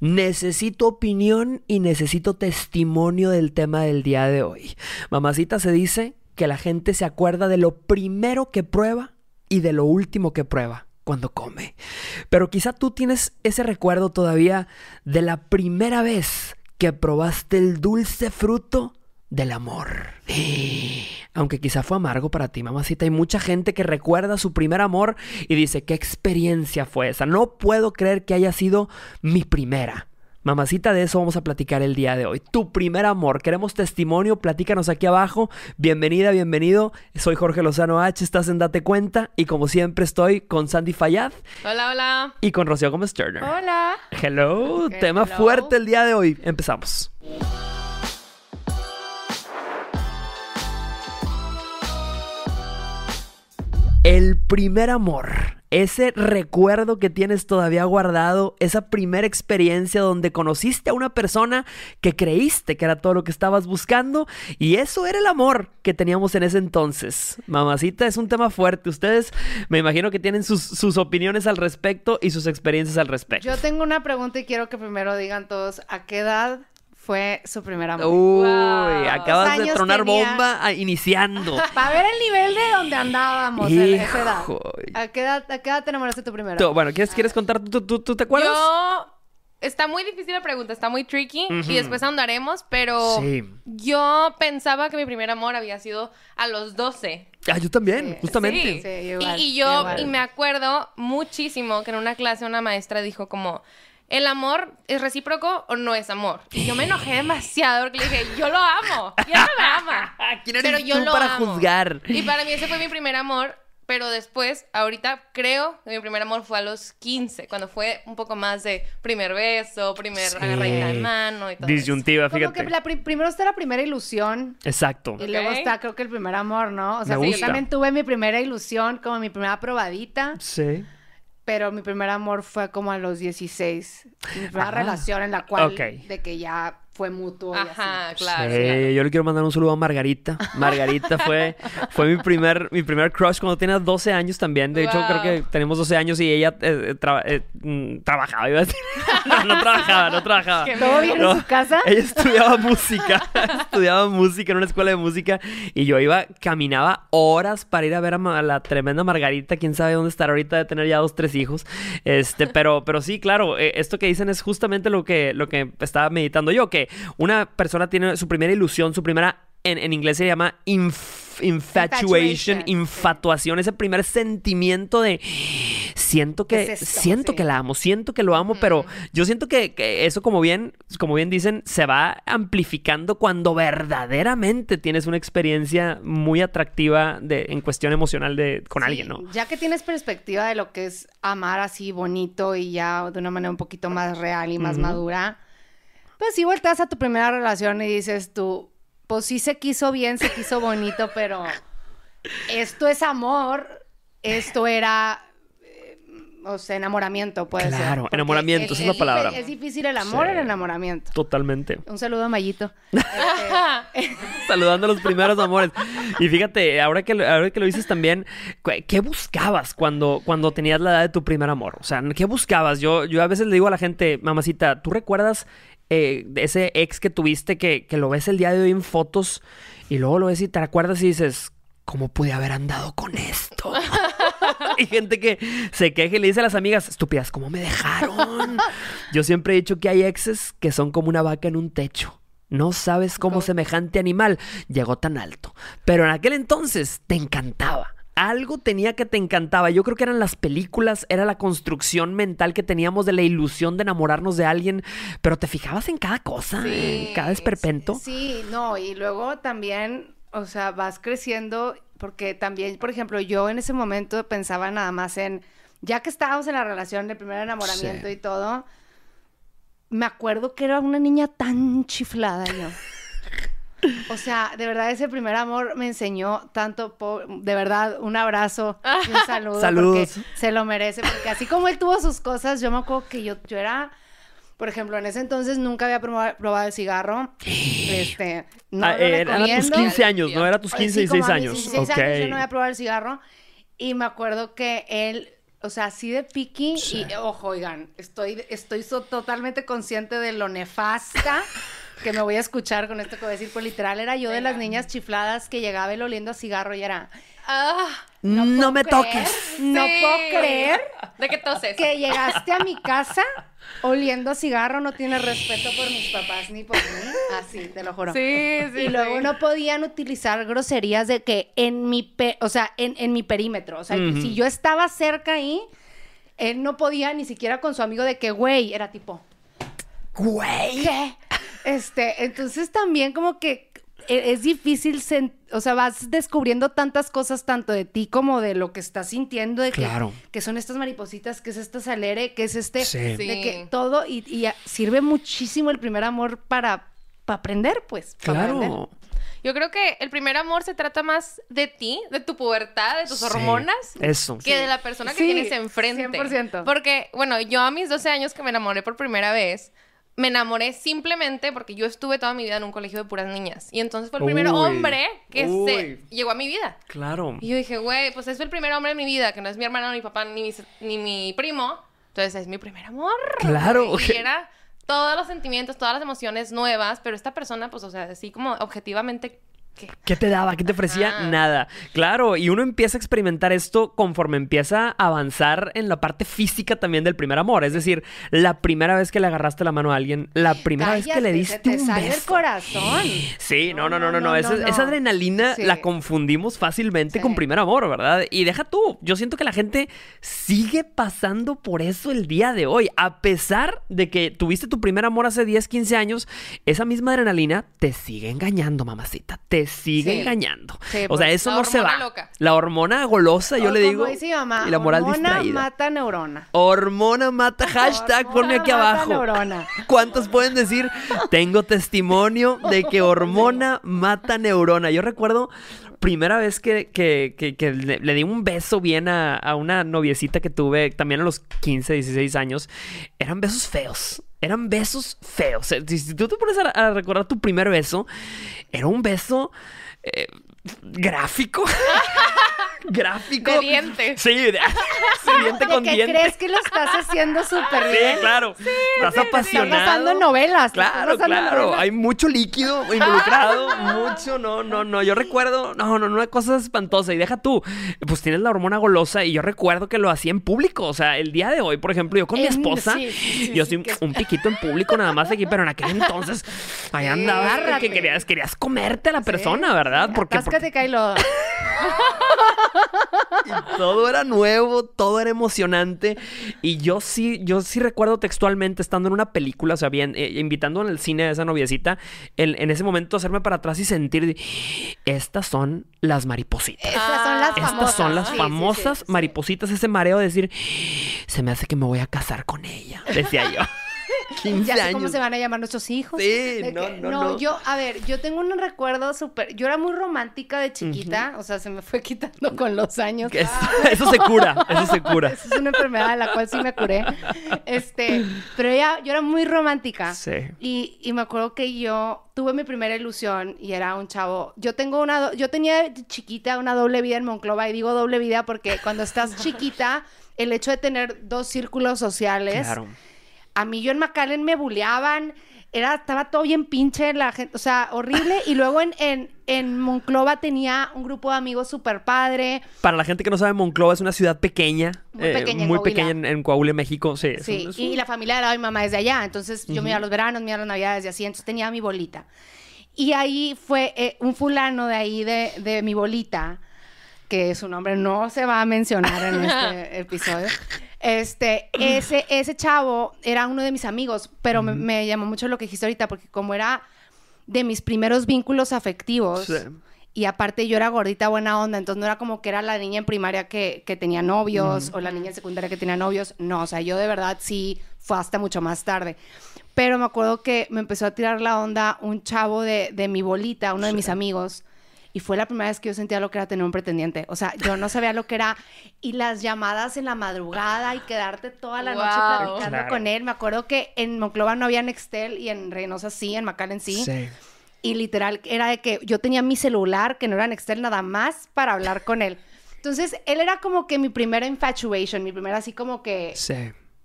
Necesito opinión y necesito testimonio del tema del día de hoy. Mamacita se dice que la gente se acuerda de lo primero que prueba y de lo último que prueba cuando come. Pero quizá tú tienes ese recuerdo todavía de la primera vez que probaste el dulce fruto del amor. Aunque quizá fue amargo para ti, mamacita. Hay mucha gente que recuerda su primer amor y dice, ¿qué experiencia fue esa? No puedo creer que haya sido mi primera. Mamacita, de eso vamos a platicar el día de hoy. Tu primer amor. Queremos testimonio, platícanos aquí abajo. Bienvenida, bienvenido. Soy Jorge Lozano H, estás en Date Cuenta y como siempre estoy con Sandy Fayad. Hola, hola. Y con Rocío Gómez Turner. Hola. Hello, tema fuerte el día de hoy. Empezamos. El primer amor ese recuerdo que tienes todavía guardado, esa primera experiencia donde conociste a una persona que creíste que era todo lo que estabas buscando y eso era el amor que teníamos en ese entonces. Mamacita, es un tema fuerte. Ustedes me imagino que tienen sus, sus opiniones al respecto y sus experiencias al respecto. Yo tengo una pregunta y quiero que primero digan todos, ¿a qué edad fue su primer amor. Uy, acabas de tronar bomba ah, iniciando. Para ver el nivel de donde andábamos en esa edad. ¿A qué edad, a qué edad te enamoraste tu primero? bueno, ¿quieres, ¿quieres contar? ¿Tú, tú, te acuerdas? Yo... Está muy difícil la pregunta, está muy tricky y después andaremos, pero yo pensaba que mi primer amor había sido a los 12. Ah, yo también, justamente. Sí. y, yo y me acuerdo muchísimo que en una clase una maestra dijo como ¿el amor es recíproco o no es amor? Y yo me enojé demasiado porque le dije, yo lo amo. ¿Quién no me ama? ¿Quién eres pero yo tú para juzgar? Y para mí ese fue mi primer amor. Pero después, ahorita creo que mi primer amor fue a los 15, cuando fue un poco más de primer beso, primer sí. de mano y todo. Disyuntiva, fíjate. Como que primero está la primera ilusión. Exacto. Y luego está, creo que el primer amor, ¿no? O sea, yo también tuve mi primera ilusión, como mi primera probadita. Sí pero mi primer amor fue como a los 16. Mi primera relación en la cual de que ya fue mutuo. Ajá, claro, Yo le quiero mandar un saludo a Margarita. Margarita fue, fue mi primer, mi primer crush cuando tenía 12 años también. De hecho, creo que tenemos 12 años y ella eh, eh, eh, mm, trabajaba, iba a decir. no, trabajaba, no trabajaba. ¿Todo bien en su casa? Ella estudiaba música. estudiaba música en una escuela de música y yo iba, caminaba horas para ir a ver a, la tremenda Margarita. Quién sabe dónde estar ahorita de tener ya dos, tres hijos. Este, pero, pero sí, claro, esto que dicen es justamente lo que, lo que estaba meditando yo, que una persona tiene su primera ilusión, su primera, en, inglés se llama infatuation, infatuación, ese primer sentimiento de siento que siento que la amo, siento que lo amo, pero yo siento que, eso como bien como bien dicen se va amplificando cuando verdaderamente tienes una experiencia muy atractiva de en cuestión emocional de con alguien, ¿no? Ya que tienes perspectiva de lo que es amar así bonito y ya de una manera un poquito más real y más madura pues sí volteas a tu primera relación y dices tú, pues sí se quiso bien, se quiso bonito, pero esto es amor, esto era o sea, enamoramiento puede ser. Claro, enamoramiento, esa es la palabra. Es difícil el amor, el enamoramiento. Totalmente. Un saludo a Mayito. Este, Saludando a los primeros amores. Y fíjate, ahora que, ahora que lo dices también, ¿qué buscabas cuando, cuando tenías la edad de tu primer amor? O sea, ¿qué buscabas? Yo, yo a veces le digo a la gente, mamacita, ¿tú recuerdas eh, ese ex que tuviste que, que lo ves el día de hoy en fotos y luego lo ves y te acuerdas y dices, ¿cómo pude haber andado con esto? Hay gente que se queja y le dice a las amigas, estúpidas, ¿cómo me dejaron? Yo siempre he dicho que hay exes que son como una vaca en un techo. No sabes cómo semejante animal llegó tan alto. Pero en aquel entonces te encantaba algo tenía que te encantaba. Yo creo que eran las películas, era la construcción mental que teníamos de la ilusión de enamorarnos de alguien, pero te fijabas en cada cosa, en cada esperpento. sí, no, y luego también, o sea, vas creciendo porque también, por ejemplo, yo en ese momento pensaba nada más en, ya que estábamos en la relación de primer enamoramiento y todo, me acuerdo que era una niña tan chiflada yo. O sea, de verdad ese primer amor me enseñó tanto, de verdad, un abrazo y un saludo. Saludos. Porque se lo merece, porque así como él tuvo sus cosas, yo me acuerdo que yo, yo era por ejemplo, en ese entonces nunca había probado, el cigarro. Este, no ah, Era tus 15 años, ¿no? Era tus 15 y 16 años. años. yo no había probado el cigarro. Y me acuerdo que él o sea, así de piqui. Y ojo, oigan, estoy, estoy so- totalmente consciente de lo nefasta que me voy a escuchar con esto que voy a decir. Pues literal era yo de las niñas chifladas que llegaba el oliendo a cigarro y era. Ah, No, me creer, toques. No sí. puedo creer ¿De qué toses? que llegaste a mi casa oliendo a cigarro, no tienes respeto por mis papás ni por mí. Así, te lo juro. Sí, sí. Y luego sí. no podían utilizar groserías de que en mi, pe- o sea, en, en mi perímetro. O sea, si yo estaba cerca ahí, él no podía ni siquiera con su amigo de que, güey, era tipo, Güey. ¿qué? Este, entonces también como que e- es difícil, o sea, vas descubriendo tantas cosas tanto de ti como de lo que estás sintiendo, de que, Claro. que son estas maripositas, que es esta salere, que es este, Sí. de que todo, y, sirve muchísimo el primer amor para, para aprender, pues. para aprender. Claro. Yo creo que el primer amor se trata más de ti, de tu pubertad, de tus Sí, hormonas, Eso. que de la persona que Sí, tienes enfrente. 100%. Porque, bueno, yo a mis 12 años que me enamoré por primera vez, me enamoré simplemente porque yo estuve toda mi vida en un colegio de puras niñas. Y entonces fue el primer Uy, hombre que se llegó a mi vida. Claro. Y yo dije, güey, pues es el primer hombre en mi vida, que no es mi hermano, ni mi papá, ni mi, ni mi primo. Entonces es mi primer amor. Claro. Y era todos los sentimientos, todas las emociones nuevas, pero esta persona, pues, o sea, así como objetivamente, ¿qué? ¿Qué te daba? ¿Qué te ofrecía? Ajá. Nada. Claro, y uno empieza a experimentar esto conforme empieza a avanzar en la parte física también del primer amor. Es decir, la primera vez que le agarraste la mano a alguien, la primera vez que le diste te un sale el beso. corazón. Sí, no, no, no, no, no. no, Esa, no, esa no. adrenalina Sí. la confundimos fácilmente Sí. con primer amor, ¿verdad? Y deja tú, yo siento que la gente sigue pasando por eso el día de hoy. A pesar de que tuviste tu primer amor hace 10, 15 años, esa misma adrenalina te sigue engañando, mamacita. Te sigue Sí. engañando. Sí, o sea, pues, eso no se va. loca. La hormona golosa, yo O le digo. dice mi mamá, y la moral hormona distraída. mata neurona. Hormona mata hashtag, Hormona ponme aquí mata abajo. neurona. ¿Cuántos pueden decir? Tengo testimonio de que hormona mata neurona. Yo recuerdo primera vez que, que- que- que le, le di un beso bien a, a una noviecita que tuve también a los 15, 16 años. Eran besos feos. Eran besos feos. Si, tú te pones a, a recordar tu primer beso, era un beso eh, gráfico. gráfico. De dientes. Sí, de, sí, diente De con que diente. crees que lo estás haciendo súper Sí, bien. claro. Estás Están apasionado. pasando novelas. Claro, pasando claro. novelas. Hay mucho líquido involucrado. mucho, no, no, no. Yo recuerdo, no, no, no, una cosa espantosa. Y deja tú, pues tienes la hormona golosa. Y yo recuerdo que lo hacía en público. O sea, el día de hoy, por ejemplo, yo con mi esposa, sí, sí, sí, yo sí, soy que- un piquito en público nada más aquí, pero en aquel entonces, ahí andabas que querías, querías comerte a la Sí, persona, ¿verdad? sí, Porque, atáscate, Kylo. Y todo era nuevo, todo era emocionante. Y yo sí, yo sí recuerdo textualmente estando en una película, o sea, bien, eh, invitando en el cine a esa noviecita, en, en ese momento hacerme para atrás y sentir, estas son las maripositas. Estas son las Estas famosas. son las Sí, sí, famosas sí, sí. maripositas, ese mareo de decir, se me hace que me voy a casar con ella, decía yo. 15 Ya sé años. cómo se van a llamar nuestros hijos. Sí, no, que- no, no. yo, a ver, yo tengo un recuerdo súper. Yo era muy romántica de chiquita, o sea, se me fue quitando con los años. Eso se cura, eso se cura. Esa es una enfermedad de la cual sí me curé. Este, pero ya, yo era muy romántica. Sí. Y, y me acuerdo que yo tuve mi primera ilusión y era un chavo. Yo tengo una, do- yo tenía chiquita una doble vida en Monclova y digo doble vida porque cuando estás chiquita, el hecho de tener dos círculos sociales, Claro. A mí yo en McAllen me buleaban, era, estaba todo bien pinche la gente, o sea, horrible. Y luego en, en, en Monclova tenía un grupo de amigos súper padre. Para la gente que no sabe, Monclova es una ciudad pequeña. Muy eh, pequeña en muy Coahuila. pequeña en, en Coahuila, México. Sí, es Sí, un- es y la familia de de mi mamá es de allá, entonces yo me iba a los veranos, me iba a las navidades y así, entonces tenía mi bolita. Y ahí fue eh, un fulano de ahí de, de mi bolita, que su nombre no se va a mencionar en este episodio. Este, ese, ese chavo era uno de mis amigos, pero me, me llamó mucho lo que dijiste ahorita, porque como era de mis primeros vínculos afectivos, Sí. y aparte yo era gordita buena onda, entonces no era como que era la niña en primaria que, que tenía novios o la niña en secundaria que tenía novios. No, o sea, yo de verdad sí fue hasta mucho más tarde. Pero me acuerdo que me empezó a tirar la onda un chavo de, de mi bolita, uno de mis amigos. Y fue la primera vez que yo sentía lo que era tener un pretendiente. O sea, yo no sabía lo que era. Y las llamadas en la madrugada y quedarte toda la noche Wow. platicando Claro. con él. Me acuerdo que en Monclova no había Nextel y en Reynosa sí, en McAllen sí. Sí. Y literal, era de que yo tenía mi celular, que no era Nextel, nada más para hablar con él. Entonces, él era como que mi primera infatuation, mi primera así como que Sí.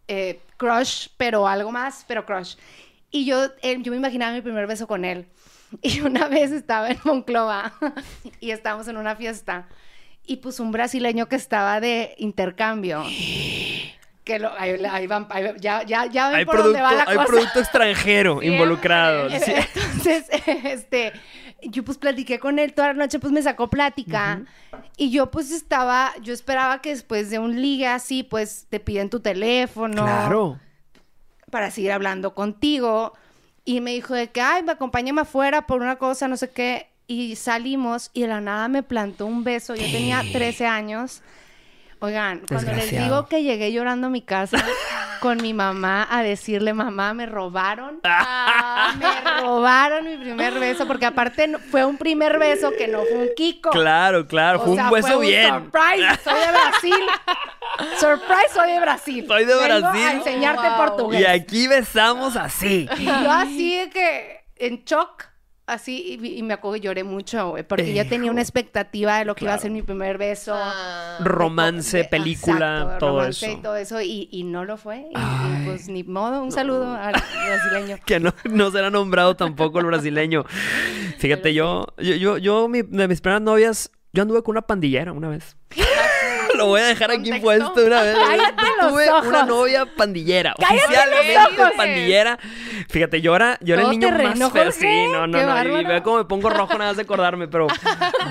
eh, crush, pero algo más, pero crush. Y yo, él- yo me imaginaba mi primer beso con él. Y una vez estaba en Monclova y estábamos en una fiesta y pues un brasileño que estaba de intercambio. Que lo, ahí, ahí van- ahí- ya, ya, ya ven Hay por dónde producto, va la hay cosa. producto extranjero involucrado. Sí. Entonces, este, yo pues platiqué con él toda la noche, pues me sacó plática. Y yo pues estaba, yo esperaba que después de un ligue así, pues te piden tu teléfono. Claro. Para seguir hablando contigo. Y me dijo de que, ay, me acompáñame afuera por una cosa, no sé qué. Y salimos y de la nada me plantó un beso. Yo tenía 13 años. Oigan, cuando les digo que llegué llorando a mi casa con mi mamá a decirle, mamá, me robaron. Ah, Me robaron mi primer beso, porque aparte no- fue un primer beso que no fue un Kiko. Claro, claro. O Fue sea, un beso fue bien. Surprise, soy de Brasil. Surprise, soy de Brasil. Soy de Vengo Brasil. A enseñarte Wow. portugués. Y aquí besamos así. Y yo así de que en shock, así, y, y me acuerdo que lloré mucho, güey, porque yo tenía una expectativa de lo que iba a ser mi primer beso. ah. Romance, de- película, exacto, todo romance eso. y todo eso, y, y no lo fue. Y, pues ni modo, un saludo al brasileño. Que no, no será nombrado tampoco el brasileño. Fíjate, yo, yo, yo, yo, mi- de mis primeras novias, yo anduve con una pandillera una vez. Lo voy a dejar aquí Contexto. puesto una vez. Los Tuve ojos. una novia pandillera. Cállate Oficialmente ojos. pandillera. Fíjate, yo era, yo era el niño más feo. Jorge. Sí, no, no, Qué no. Y bárbaro. ve cómo me pongo rojo nada más de acordarme. Pero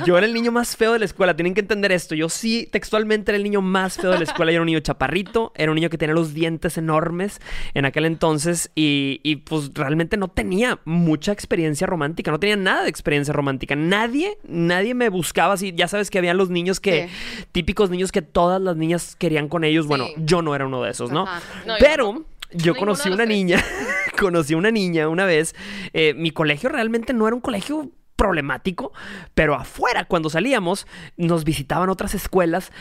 yo era el niño más feo de la escuela. Tienen que entender esto. Yo sí, textualmente era el niño más feo de la escuela. Yo era un niño chaparrito. Era un niño que tenía los dientes enormes en aquel entonces. Y, y, pues realmente no tenía mucha experiencia romántica. No tenía nada de experiencia romántica. Nadie, nadie me buscaba así. Ya sabes que habían los niños que, típicos niños que todas las niñas querían con ellos. Bueno, yo no era uno de esos, ¿no? Yo Pero yo conocí una niña, conocí una niña una vez. eh, mi colegio realmente no era un colegio problemático, pero afuera cuando salíamos nos visitaban otras escuelas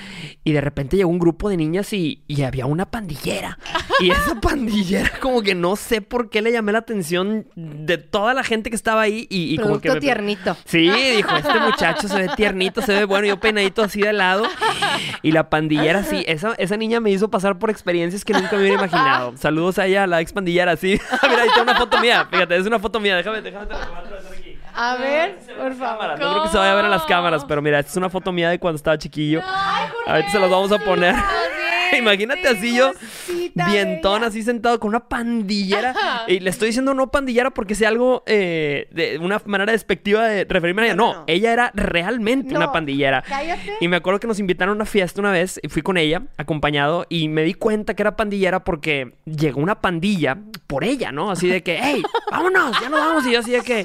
y de repente llegó un grupo de niñas y, y había una pandillera y esa pandillera como que no sé por qué le llamé la atención de toda la gente que estaba ahí y, y como que me- tiernito. Sí, dijo, este muchacho se ve tiernito, se ve bueno, yo peinadito así de lado. Y la pandillera, sí, esa, esa niña me hizo pasar por experiencias que nunca me hubiera imaginado. Saludos a ella, a la ex pandillera, sí. Mira, ahí está una foto mía, fíjate, es una foto mía, déjame, déjame, te la a. A ver, por favor. No creo que se vaya a ver en las cámaras, pero mira, esta es una foto mía de cuando estaba chiquillo. Ahorita se los vamos a poner. Imagínate así yo, vientón, así sentado con una pandillera. Y le estoy diciendo no pandillera porque sea algo eh, de una manera despectiva de referirme a ella. No, No, no, no. ella era realmente una pandillera. cállate. Y me acuerdo que nos invitaron a una fiesta una vez y fui con ella, acompañado, y me di cuenta que era pandillera porque llegó una pandilla por ella, ¿no? Así de que, hey, vámonos, ya nos vamos. Y yo así de que.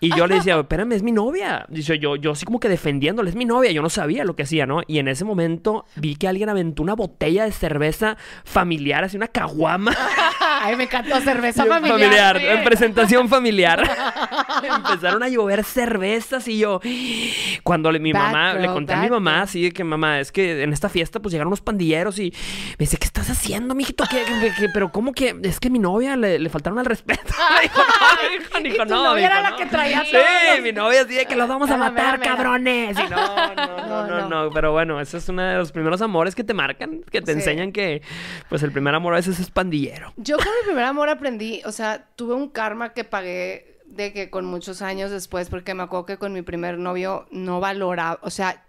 Y yo le decía, espérame, es mi novia. Dice yo, yo así como que defendiéndole, es mi novia. Yo no sabía lo que hacía, ¿no? Y en ese momento vi que alguien aventó una botella de cerveza familiar, así una caguama. Ay, me encantó cerveza Yo, familiar. sí. en presentación familiar. Empezaron a llover cervezas y yo, cuando le- mi mamá, le conté a mi mamá así de que mamá, es que en esta fiesta pues llegaron unos pandilleros y me dice, ¿qué estás haciendo, mijito? ¿Qué, qué- qué- pero cómo que es que mi novia le, le faltaron al respeto? Dijo, no, mijo, ¿Y dijo, tu no, novia era la no". que traía Sí, mi novia así de que los vamos a matar, cabrones. Y no, no, no, no. Pero bueno, ese es uno de los primeros amores que te marcan, que te enseñan que pues el primer amor a veces es pandillero. Yo con mi primer amor aprendí, o sea, tuve un karma que pagué que con muchos años después, porque me acuerdo que con mi primer novio no valoraba, o sea,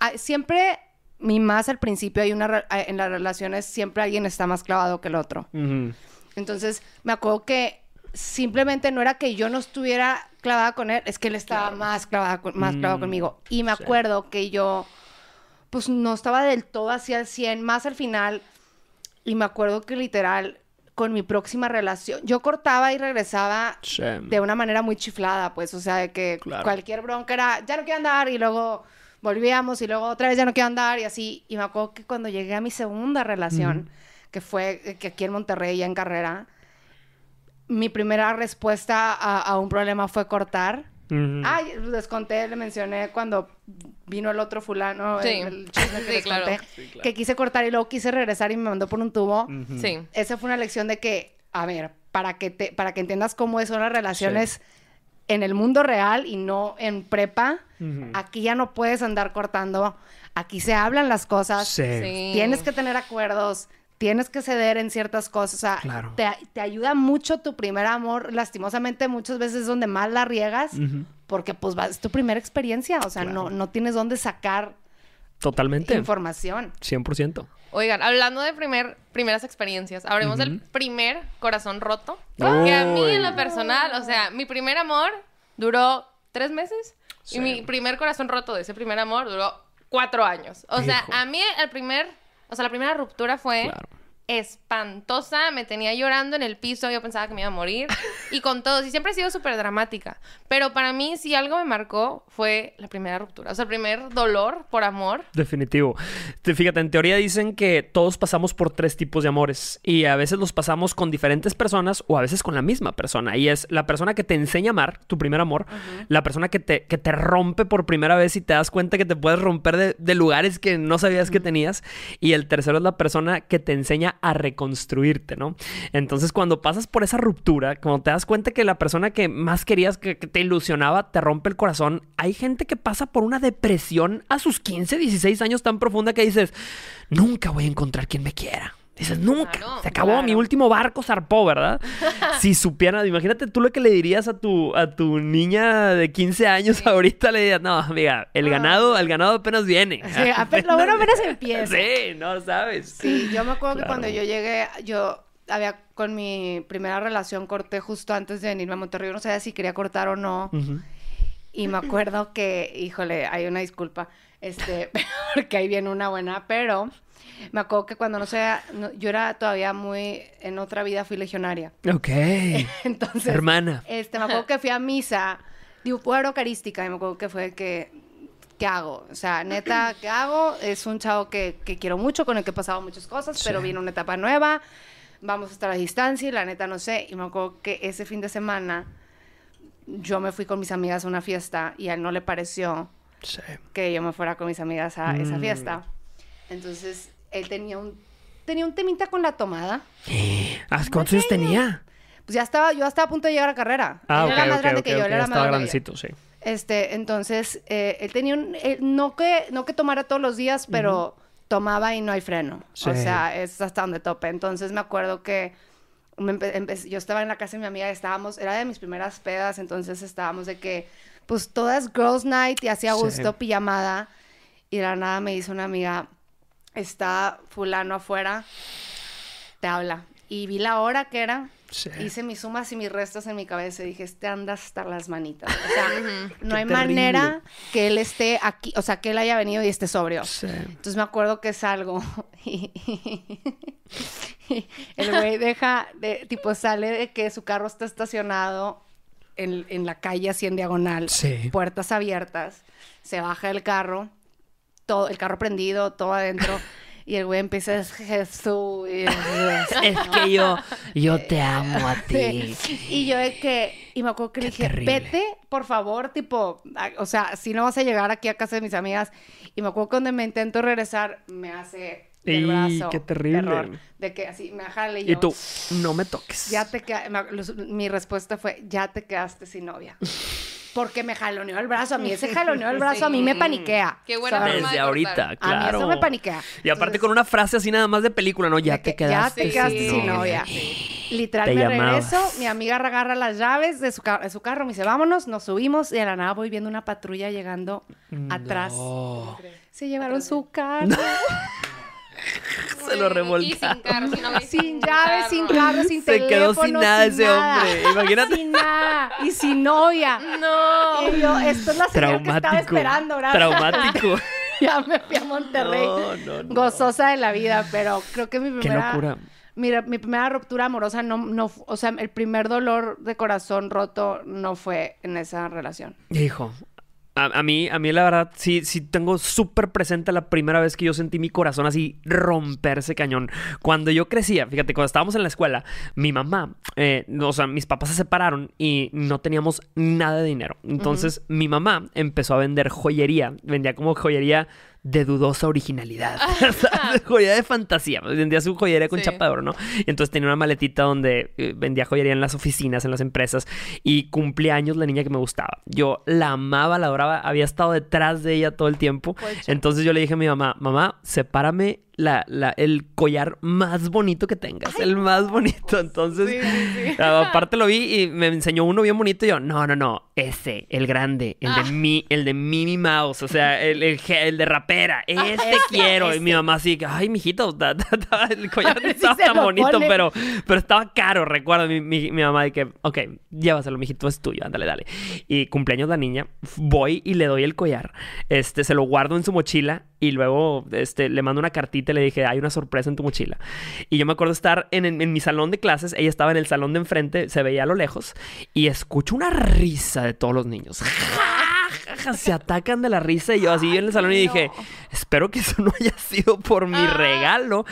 a- siempre, mi más al principio hay una, en las relaciones siempre alguien está más clavado que el otro. Entonces, me acuerdo que simplemente no era que yo no estuviera clavada con él, es que él estaba más, clavada con- más clavado Mm, conmigo. Y me sí. acuerdo que yo, pues no estaba del todo hacia el 100, más al final. Y me acuerdo que literal, con mi próxima relación, yo cortaba y regresaba de una manera muy chiflada, pues, o sea, de que Claro. cualquier bronca era, ya no quiero andar, y luego volvíamos, y luego otra vez ya no quiero andar, y así. Y me acuerdo que cuando llegué a mi segunda relación, que fue eh, que aquí en Monterrey, ya en carrera, mi primera respuesta a, a un problema fue cortar. Ujú. Ay, les conté, le mencioné cuando vino el otro fulano, Sí. el, el chisme que Sí, les claro. conté, Sí, claro. que quise cortar y luego quise regresar y me mandó por un tubo. Sí. Esa fue una lección de que, a ver, para que te, para que entiendas cómo son las relaciones, en el mundo real y no en prepa, aquí ya no puedes andar cortando. Aquí se hablan las cosas. Sí. Sí. Tienes que tener acuerdos. Tienes que ceder en ciertas cosas. O sea, Claro. te, te ayuda mucho tu primer amor. Lastimosamente, muchas veces es donde más la riegas. Porque, pues, va- es tu primera experiencia. O sea, no, no tienes dónde sacar Totalmente. información. 100%. Oigan, hablando de primer, primeras experiencias, hablemos del primer corazón roto. Que a mí, en lo personal, o sea, mi primer amor duró tres meses. Sí. Y mi primer corazón roto de ese primer amor duró cuatro años. O sea, a mí el primer, o sea, la primera ruptura fue Claro. Espantosa. Me tenía llorando en el piso. Yo pensaba que me iba a morir. Y con todos. Y siempre he sido súper dramática. Pero para mí, si algo me marcó, fue la primera ruptura. O sea, el primer dolor por amor. Definitivo. Te- Fíjate, en teoría dicen que todos pasamos por tres tipos de amores y a veces los pasamos con diferentes personas o a veces con la misma persona. Y es la persona que te enseña a amar, tu primer amor, la persona que te, que te rompe por primera vez y te das cuenta que te puedes romper de, de lugares que no sabías que tenías. Y el tercero es la persona que te enseña a reconstruirte, ¿no? Entonces, cuando pasas por esa ruptura, cuando te das cuenta que la persona que más querías, que, que te ilusionaba, te rompe el corazón, hay gente que pasa por una depresión a sus 15, 16 años tan profunda que dices, nunca voy a encontrar quien me quiera. Dices, nunca. Claro, se acabó, claro. mi último barco zarpó, ¿verdad? si supieran, imagínate tú lo que le dirías a tu, a tu niña de 15 años ahorita, le dirías, no, amiga, el ganado, el ganado apenas viene. Sí, apenas- lo bueno apenas empieza. Sí, no sabes. Sí, yo me acuerdo que cuando yo llegué, yo había con mi primera relación corté justo antes de venirme a Monterrey. Yo no sabía si quería cortar o no. Y me acuerdo que, híjole, hay una disculpa, este, porque ahí viene una buena, pero me acuerdo que cuando no sé, no- yo era todavía muy, en otra vida fui legionaria. Ok. Entonces, Hermana. este, me acuerdo que fui a misa, digo, fue eucarística, y me acuerdo que fue que, ¿qué hago? O sea, neta, ¿qué hago? Es un chavo que, que quiero mucho, con el que he pasado muchas cosas, pero viene una etapa nueva, vamos a estar a distancia y la neta no sé. Y me acuerdo que ese fin de semana yo me fui con mis amigas a una fiesta y a él no le pareció Sí. que yo me fuera con mis amigas a esa Mm. fiesta. Entonces, él tenía un, tenía un temita con la tomada. Ah, ¿Cuántos años tenía? Pues ya estaba, yo estaba a punto de llegar a carrera. Ah, él ok, era más grande que yo, él era más estaba grande que yo. grandecito, sí. Este, entonces, eh, él tenía un, eh, no que, no que tomara todos los días, pero tomaba y no hay freno. O Sí. sea, es hasta donde tope. Entonces me acuerdo que me yo estaba en la casa de mi amiga, estábamos, era de mis primeras pedas, entonces estábamos de que, pues todas girls night y hacía Sí. gusto, pijamada, y de la nada me dice una amiga, está fulano afuera, te habla. Y vi la hora que era, Sí. hice mis sumas y mis restos en mi cabeza y dije, este anda hasta las manitas. O sea, no hay terrible. manera que él esté aquí, o sea, que él haya venido y esté sobrio. Sí. Entonces me acuerdo que salgo y, y el güey deja, de, tipo sale de que su carro está estacionado en, en la calle así en diagonal, Sí. puertas abiertas, se baja del carro, todo, el carro prendido, todo adentro, y el güey empieza a Jesús. y- Es que yo, yo te amo a ti. Sí. Y yo de que, y me acuerdo que le dije, terrible. vete, por favor, tipo, a- o sea, si no vas a llegar aquí a casa de mis amigas. Y me acuerdo que cuando me intento regresar, me hace del Y, brazo. qué terrible. terror, de que así me jale y Y yo, tú, no me toques. ya te me- los- mi respuesta fue, ya te quedaste sin novia. Porque me jaloneó el brazo. A mí ese jaloneo el brazo a mí me paniquea. Qué buena ¿sabes? forma de Desde ahorita, claro. A mí eso me paniquea. Y aparte Entonces, con una frase así nada más de película, ¿no? Ya te que quedaste. Ya te quedaste Sí. sin novia. Literal, Te me llamabas. regreso, mi amiga agarra las llaves de su, de su carro, me dice, vámonos, nos subimos y de la nada voy viendo una patrulla llegando atrás. No. Se llevaron su carro. Se lo Y sin revolcaron. carro, sin, novia, sin llaves, sin carro, sin Se teléfono. quedó sin nada ese nada. hombre. Imagínate. Sin nada. Y sin novia. No. Y yo, esto es la señal que estaba esperando, gracias. Traumático. ya me fui a Monterrey. No, no, no. Gozosa de la vida, pero creo que mi Qué primera... locura. Mira, mi primera ruptura amorosa no, no, o sea, el primer dolor de corazón roto no fue en esa relación. Hijo. A, a mí, a mí la verdad, sí, sí tengo súper presente la primera vez que yo sentí mi corazón así romperse cañón. Cuando yo crecía, fíjate, cuando estábamos en la escuela, mi mamá, eh, o sea, mis papás se separaron y no teníamos nada de dinero. Entonces, mi mamá empezó a vender joyería. Vendía como joyería de dudosa originalidad. Sea, joyería de fantasía. Vendía su joyería con Sí. chapa de oro, ¿no? Y entonces tenía una maletita donde eh, vendía joyería en las oficinas, en las empresas. Y cumplía años la niña que me gustaba. Yo la amaba, la adoraba. Había estado detrás de ella todo el tiempo. Pues, Entonces yo le dije a mi mamá, mamá, sepárame la, la- el collar más bonito que tengas. el más bonito. Entonces, aparte lo vi y me enseñó uno bien bonito. Y yo, no, no, no. Ese, el grande, el Ah. de mi, el de Minnie Mouse. O sea, el, el, el de rapera. Este Este, quiero. Y mi mamá así, ay, mijito, ta- ta- ta- el collar no si estaba se tan bonito, pone. pero, pero estaba caro. Recuerdo mi, mi, mi mamá de que, ok, llévaselo, mijito, es tuyo, ándale, dale. Y cumpleaños la niña, voy y le doy el collar. Este, se lo guardo en su mochila y luego este, le mando una cartita y le dije, hay una sorpresa en tu mochila. Y yo me acuerdo estar en, en- en mi salón de clases, ella estaba en el salón de enfrente, se veía a lo lejos, y escucho una risa de todos los niños. Ja, Se atacan de la risa y yo así en el salón y dije, espero que eso no haya sido por mi regalo.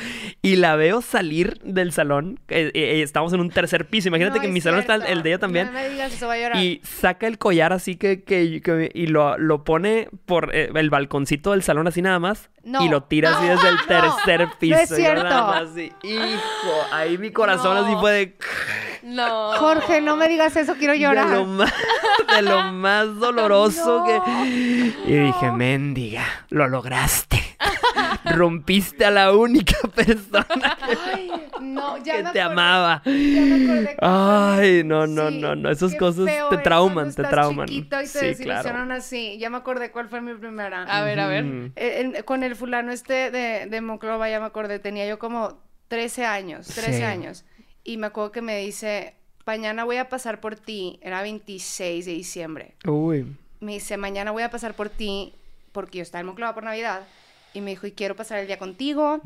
Y la veo salir del salón, eh, eh, estamos en un tercer piso, imagínate No que en mi salón está el, de ella también. No me digas eso, voy a llorar. Y saca el collar así que, que- que- y lo, lo pone por eh, el balconcito del salón así nada más. No. Y lo tira así No, desde el no, tercer no piso. es Y yo cierto. nada así, hijo, ahí mi corazón No. así fue de, No. Jorge, no me digas eso, quiero de llorar. lo más, de lo más doloroso No. que... Y dije, mendiga, lo lograste. Rompiste a la única persona Ay, no, ya que me te acordé- amaba. Ya me acordé que- Ay, no, no, Sí, no, no. Esas cosas te es trauman, te estás trauman. chiquito y te Sí, claro. así. Ya me acordé cuál fue mi primera. A ver, a ver. Mm. Eh, con el fulano este de, de Monclova, ya me acordé, tenía yo como 13 años, 13 Sí. años. Y me acuerdo que me dice, mañana voy a pasar por ti, era 26 de diciembre. Uy. Me dice, mañana voy a pasar por ti, porque yo estaba en Monclova por Navidad. Y me dijo, y quiero pasar el día contigo.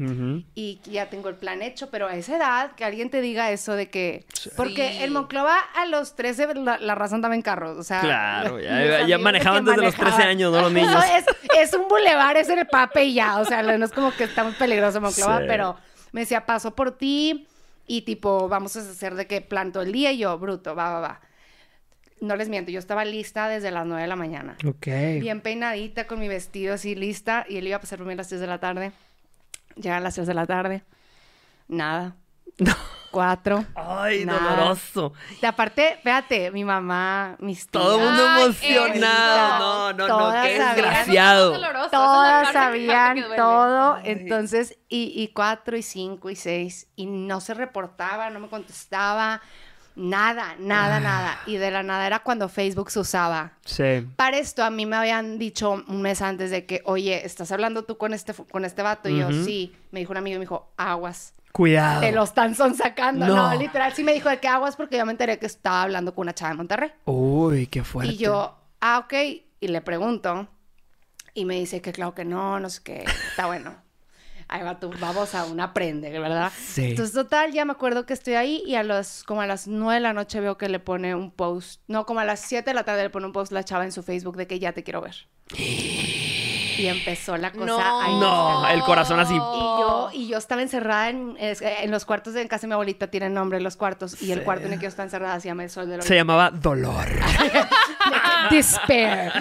Y ya tengo el plan hecho, pero a esa edad, que alguien te diga eso de que... Porque en Monclova a los 13 la, la raza andaba en carros, o sea... Claro, ya, manejaban desde los 13 manejaban. años, ¿no? Los niños. No, es, es un bulevar, es en el Pape y ya, o sea, no es como que está muy peligroso Monclova, Sí. pero me decía, paso por ti y tipo, vamos a hacer de que plan todo el día y yo, bruto, va, va, va. No les miento, yo estaba lista desde las 9 de la mañana. Ok. Bien peinadita, con mi vestido así lista. Y él iba a pasar por mí a las 3 de la tarde. Llegan las 3 de la tarde. Nada. Cuatro. Ay, Nada. doloroso. Y aparte, fíjate, mi mamá, mis tías. Todo el mundo Ay, emocionado. eso. No, no, no, Todas qué sabían. desgraciado. Doloroso, Todas sabían todo. Entonces, y, y cuatro, y cinco, y seis. Y no se reportaba, no me contestaba. Nada, Ah. nada, nada. Y de la nada era cuando Facebook se usaba. Sí. Para esto, a mí me habían dicho un mes antes de que, oye, ¿estás hablando tú con este, con este vato? Y yo, sí. Me dijo un amigo, me dijo, aguas. Cuidado. Te lo están sacando. No. No. literal, sí me dijo de que aguas porque yo me enteré que estaba hablando con una chava de Monterrey. Uy, qué fuerte. Y yo, ah, ok. Y le pregunto. Y me dice que claro que no, no sé qué. Está bueno. Ahí va tú, vamos a un aprende, ¿verdad? Sí. Entonces, total, ya me acuerdo que estoy ahí y a los, como a las nueve de la noche veo que le pone un post. No, como a las 7 de la tarde le pone un post la chava en su Facebook de que ya te quiero ver. Y empezó la cosa No. ahí. No, el corazón así. Y yo, y yo estaba encerrada en, en los cuartos de en casa de mi abuelita, tienen nombre los cuartos, y el cuarto en el que yo estaba encerrada se llama el Sol del Se llamaba Dolor. Despair.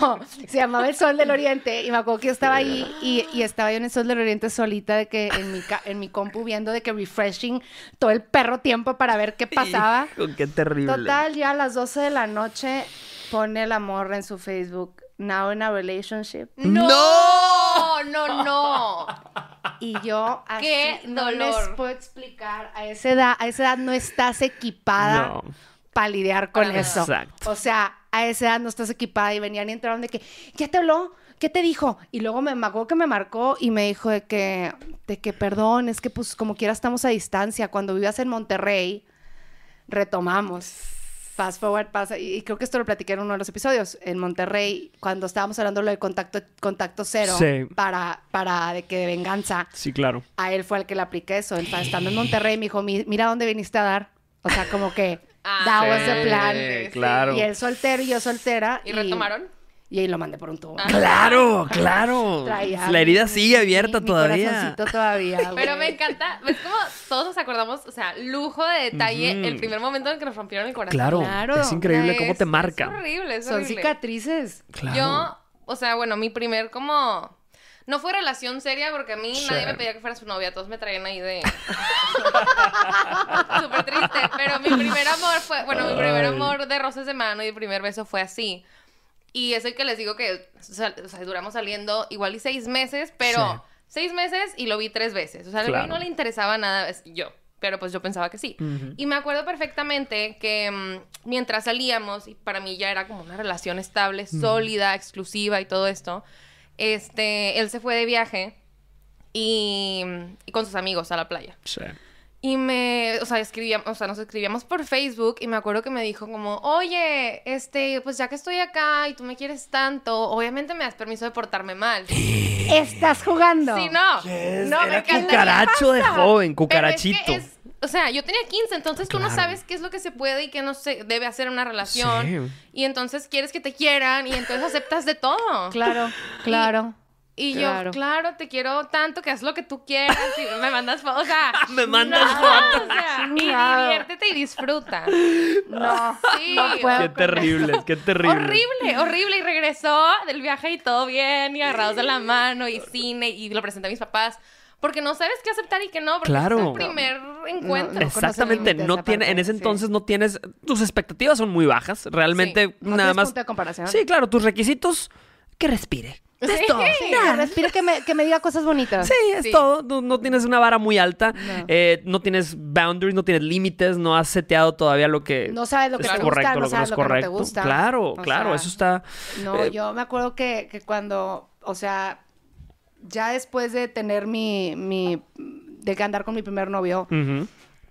No, se llamaba el Sol del Oriente. Y me acuerdo que yo estaba ahí y, y estaba yo en el Sol del Oriente solita de que en mi, ca- en mi compu viendo de que refreshing todo el perro tiempo para ver qué pasaba. Hijo, qué terrible. Total, ya a las 12 de la noche pone la morra en su Facebook, now in a relationship. No, ¡No! no, no. Y yo así ¡Qué no les dolor! puedo explicar. A esa edad, a esa edad no estás equipada No. para lidiar con eso. Exacto. O sea, a esa edad no estás equipada y venían y entraron de que, ¿ya te habló? ¿Qué te dijo? Y luego me, acuerdo que me marcó y me dijo de que, de que perdón, es que pues como quiera estamos a distancia. Cuando vivías en Monterrey, retomamos. Fast forward pasa, y y creo que esto lo platiqué en uno de los episodios, en Monterrey, cuando estábamos hablando lo de contacto, contacto cero Sí. para, para de que de venganza Sí, claro. a él fue el que le apliqué eso. Él estaba estando en Monterrey me dijo, "Mi- mira dónde viniste a dar. O sea, como que Ah, that was Sí, the plan. claro. Y él soltero y yo soltera. ¿Y retomaron? Y ahí lo mandé por un tubo. Claro, claro. Traía La herida mi- sigue abierta mi- mi todavía. corazoncito todavía, Pero me encanta, ¿ves cómo todos nos acordamos? O sea, lujo de detalle, el primer momento en que nos rompieron el corazón. Claro, Claro. es increíble Es- cómo te Es marca. horrible, es Son horrible. cicatrices. Claro. Yo, o sea, bueno, mi primer como... No fue relación seria porque a mí nadie me pedía que fuera su novia. Todos me traían ahí de... Súper triste. Pero mi primer amor fue... Bueno, mi primer amor de rosas de mano y mi primer beso fue así. Y es el que les digo que o sea, duramos saliendo igual y seis meses, pero Sí. seis meses y lo vi tres veces. O sea, a mí no le interesaba nada yo, pero pues yo pensaba que sí. Ujú. Y me acuerdo perfectamente que mm, mientras salíamos, y para mí ya era como una relación estable, sólida, exclusiva y todo esto, este, él se fue de viaje y, y con sus amigos a la playa. Sí. Y me, o sea, escribíamos, o sea, nos escribíamos por Facebook y me acuerdo que me dijo como, oye, este, pues ya que estoy acá y tú me quieres tanto, obviamente me das permiso de portarme mal. Estás jugando. Sí, no. No, me Era encantaría. cucaracho de joven, Pero cucarachito. es que es- o sea, yo tenía 15, entonces tú no Claro. sabes qué es lo que se puede y qué no se debe hacer en una relación. Sí. Y entonces quieres que te quieran y entonces aceptas de todo. Claro, claro. Y Claro. yo, claro, te quiero tanto que haz lo que tú quieras y me mandas fotos. O sea, Me mandas no, fotos. O sea, y diviértete y disfruta. No, Sí. no puedo. Qué terrible, qué terrible. Horrible, horrible. Y regresó del viaje y todo bien, y agarrados de la mano, y cine, y lo presenté a mis papás. Porque no sabes qué aceptar y qué no, porque Claro. es tu primer encuentro. No, Exactamente, no tiene, en ese sí. entonces no tienes, tus expectativas son muy bajas, realmente No nada más. punto de comparación. Sí, claro, tus requisitos, que respire. Sí. Es todo. Sí, que me, que me diga cosas bonitas. Sí, es Sí. todo. No, no tienes una vara muy alta, No. eh, no tienes boundaries, no tienes límites, no has seteado todavía lo que No sabes lo que es te correcto, gusta, no lo que no sabes es lo que no te correcto. gusta. Claro, O claro, sea, eso está. No, Eh, yo me acuerdo que, que cuando, o sea, ya después de tener mi, mi, de andar con mi primer novio,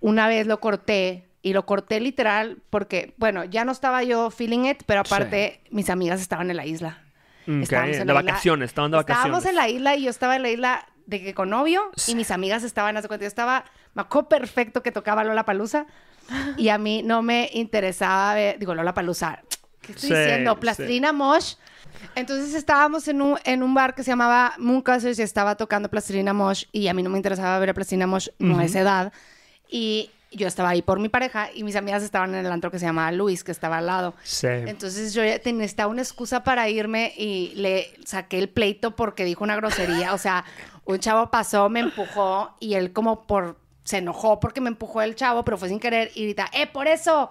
una vez lo corté y lo corté literal porque, bueno, ya no estaba yo feeling it, pero aparte mis amigas estaban en la isla. Ok, Estábamos en de la isla- vacaciones, estaban de vacaciones. Estábamos en la isla y yo estaba en la isla de que con novio Sí. y mis amigas estaban, haz de cuenta, yo estaba, me acuerdo perfecto que tocaba Lola Palusa y a mí no me interesaba ver, digo, Lola Palusa, ¿qué estoy Sí, diciendo? sí. Plastilina Mosh. Entonces estábamos en un, en un bar que se llamaba Mooncastles y estaba tocando Plastilina Mosh y a mí no me interesaba ver a Plastilina Mosh no a esa edad. Y yo estaba ahí por mi pareja y mis amigas estaban en el antro que se llamaba Luis, que estaba al lado. Sí. Entonces yo ya necesitaba una excusa para irme y le saqué el pleito porque dijo una grosería. O sea, un chavo pasó, me empujó y él como por... Se enojó porque me empujó el chavo, pero fue sin querer y grita, ¡eh, por eso!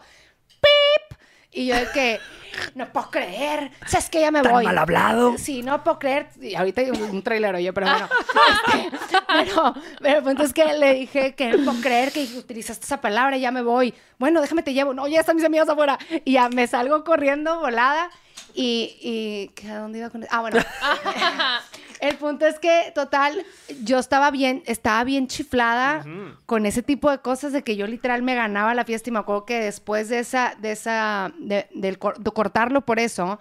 Y yo de que, no puedo creer, ¿sabes que Ya me Tan voy. mal hablado. Sí, no puedo creer. Y ahorita hay un, trailer oye, pero bueno. Este, pero, pero el punto es que le dije que no puedo creer que utilizaste esa palabra, ya me voy. Bueno, déjame te llevo. No, ya están mis amigos afuera. Y ya me salgo corriendo, volada. Y, y ¿qué- ¿a dónde iba con Ah, bueno. el punto es que, total, yo estaba bien, estaba bien chiflada con ese tipo de cosas de que yo literal me ganaba la fiesta y me acuerdo que después de esa, de esa, de, del cor- de cortarlo por eso,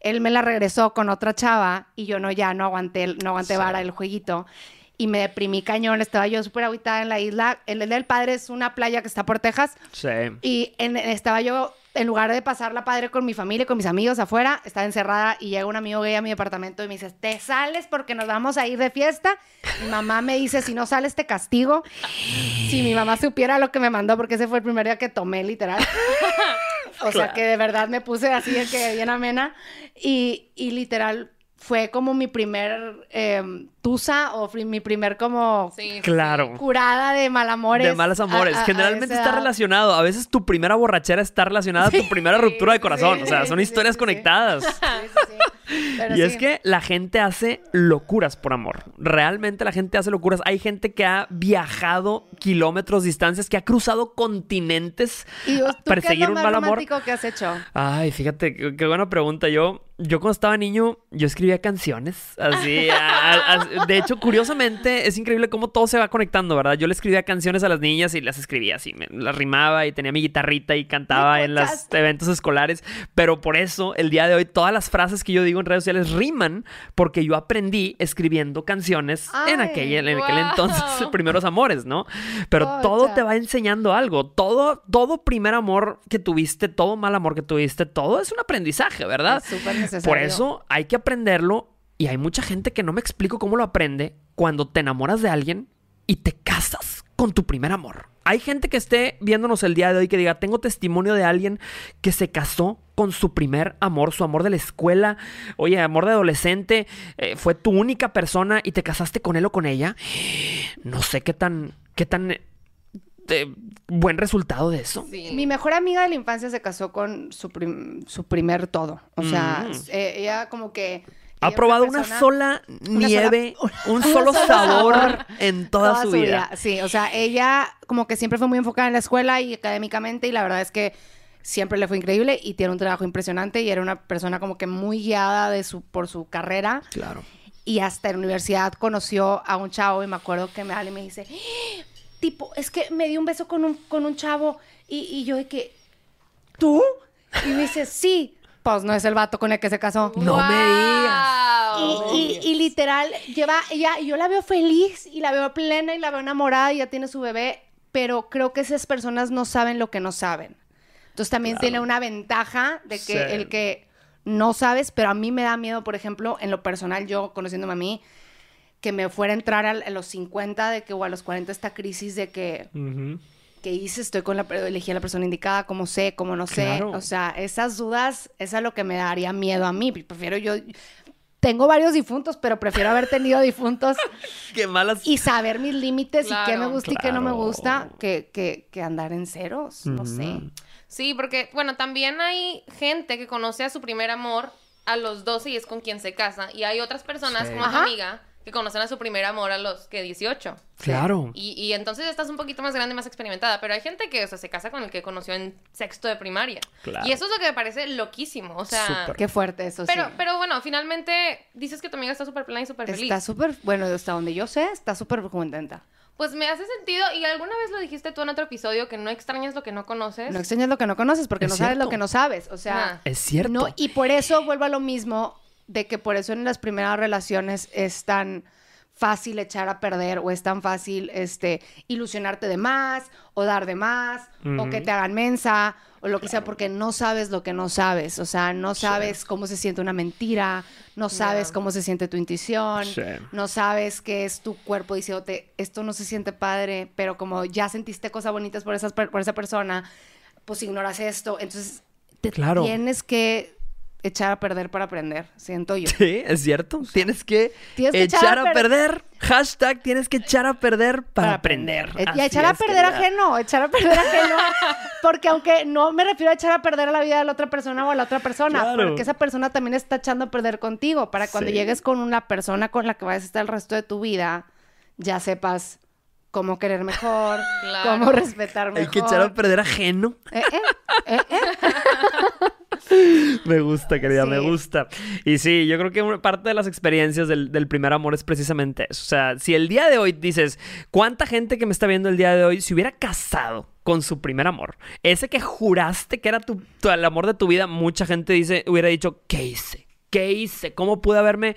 él me la regresó con otra chava y yo no, ya no aguanté, el- no aguanté vara el jueguito. Y me deprimí cañón, estaba yo súper aguitada en la isla. El del padre es una playa que está por Texas. Sí. Y en- estaba yo, en lugar de pasarla padre con mi familia, con mis amigos afuera, estaba encerrada y llega un amigo gay a mi departamento y me dice, te sales porque nos vamos a ir de fiesta. Mi mamá me dice, si no sales te castigo. Si mi mamá supiera lo que me mandó, porque ese fue el primer día que tomé, literal. O sea, que de verdad me puse así de que bien amena. Y, y literal fue como mi primer eh, tusa o mi primer como Sí, Claro. curada de malamores. De malos amores. a- a- a Generalmente está edad. relacionado. A veces tu primera borrachera está relacionada a tu primera ruptura de corazón. sí, o sea, son historias sí, sí. conectadas. Sí, sí, sí. Pero y es que la gente hace locuras por amor. Realmente la gente hace locuras. Hay gente que ha viajado kilómetros, distancias, que ha cruzado continentes ¿Y tú para qué es perseguir lo un mal amor. que has hecho? Ay, fíjate, qué, qué buena pregunta. Yo, yo cuando estaba niño, yo escribía canciones. Así, a- a- de hecho, curiosamente, es increíble cómo todo se va conectando, ¿verdad? Yo le escribía canciones a las niñas y las escribía así, me, las rimaba y tenía mi guitarrita y cantaba ¿Me en los eventos escolares. Pero por eso, el día de hoy, todas las frases que yo digo en redes sociales riman porque yo aprendí escribiendo canciones en Ay, aquel, en aquel entonces, primeros amores, ¿no? Pero todo te va enseñando algo. Todo, todo primer amor que tuviste, todo mal amor que tuviste, todo es un aprendizaje, ¿verdad? Es súper necesario. Por eso hay que aprenderlo y hay mucha gente que no me explico cómo lo aprende cuando te enamoras de alguien y te casas con tu primer amor. Hay gente que esté viéndonos el día de hoy que diga, tengo testimonio de alguien que se casó con su primer amor, su amor de la escuela, oye, amor de adolescente, eh, fue tu única persona y te casaste con él o con ella. No sé qué tan, qué tan eh, buen resultado de eso. Sí. Mi mejor amiga de la infancia se casó con su, prim- su primer todo. O sea, Mm. eh, ella como que... Ha probado una persona- sola una nieve, sola- un solo sabor sabor en toda, su vida. Sí, o sea, ella como que siempre fue muy enfocada en la escuela y académicamente y la verdad es que siempre le fue increíble y tiene un trabajo impresionante y era una persona como que muy guiada de su, por su carrera Claro. y hasta en la universidad conoció a un chavo y me acuerdo que me habla y me dice, "¡Ah! tipo, es que me dio un beso con un, con un chavo y, y yo de que, ¿tú? Y me dice, sí, pues no es el vato con el que se casó. No me digas. Y, y- y literal, lleva, ella, yo la veo feliz y la veo plena y la veo enamorada y ya tiene su bebé, pero creo que esas personas no saben lo que no saben. Entonces también tiene una ventaja de que Sí. el que no sabes, pero a mí me da miedo, por ejemplo, en lo personal, yo conociéndome a mí, que me fuera a entrar a, los 50 de que, o a los 40 esta crisis de que. Que hice, estoy con la, elegí a la persona indicada, cómo sé, cómo no sé. Claro. O sea, esas dudas, es a lo que me daría miedo a mí. Prefiero yo, tengo varios difuntos, pero prefiero haber tenido difuntos Qué malas. y saber mis límites y qué me Claro. gusta y qué no me gusta, que, que, que andar en ceros, no sé. Sí, porque, bueno, también hay gente que conoce a su primer amor a los 12 y es con quien se casa. Y hay otras personas, Sí. como tu Ajá. amiga, que conocen a su primer amor a los que 18. Claro. Y, y entonces estás un poquito más grande, más experimentada. Pero hay gente que, o sea, se casa con el que conoció en sexto de primaria. Claro. Y eso es lo que me parece loquísimo. O sea. Qué fuerte eso, Pero, sí. pero bueno, finalmente dices que tu amiga está súper plena y súper feliz. Está súper, bueno, hasta donde yo sé, está súper contenta. Pues me hace sentido. Y alguna vez lo dijiste tú en otro episodio que no extrañas lo que no conoces. No extrañas lo que no conoces porque Es no sabes lo que no sabes. O sea. Es cierto. No, y por eso vuelvo a lo mismo, de que por eso en las primeras relaciones es tan fácil echar a perder o es tan fácil este ilusionarte de más o dar de más o que te hagan mensa o lo que sea porque no sabes lo que no sabes, o sea, no sabes cómo se siente una mentira, no sabes cómo se siente tu intuición, Sí. no sabes qué es tu cuerpo diciéndote esto no se siente padre, pero como ya sentiste cosas bonitas por esas por esa persona, pues ignoras esto, entonces te Claro. tienes que echar a perder para aprender, siento yo. Sí, es cierto. Tienes que, Tienes que echar, echar a a perder. Hashtag tienes que echar a perder para, aprender. Y a echar a perder querida. ajeno, echar a perder ajeno. Porque aunque no me refiero a echar a perder la vida de la otra persona o a la otra persona, Claro. porque esa persona también está echando a perder contigo. Para cuando Sí. llegues con una persona con la que vayas a estar el resto de tu vida, ya sepas cómo querer mejor, Claro. cómo respetar mejor. Hay que echar a perder ajeno. Eh, eh, eh, eh. Me gusta, querida, me gusta. Y sí, yo creo que parte de las experiencias del, del primer amor es precisamente eso. O sea, si el día de hoy dices, ¿cuánta gente que me está viendo el día de hoy se hubiera casado con su primer amor? Ese que juraste que era tu, tu- el amor de tu vida, mucha gente dice, hubiera dicho, ¿qué hice? ¿Qué hice? ¿Cómo pude haberme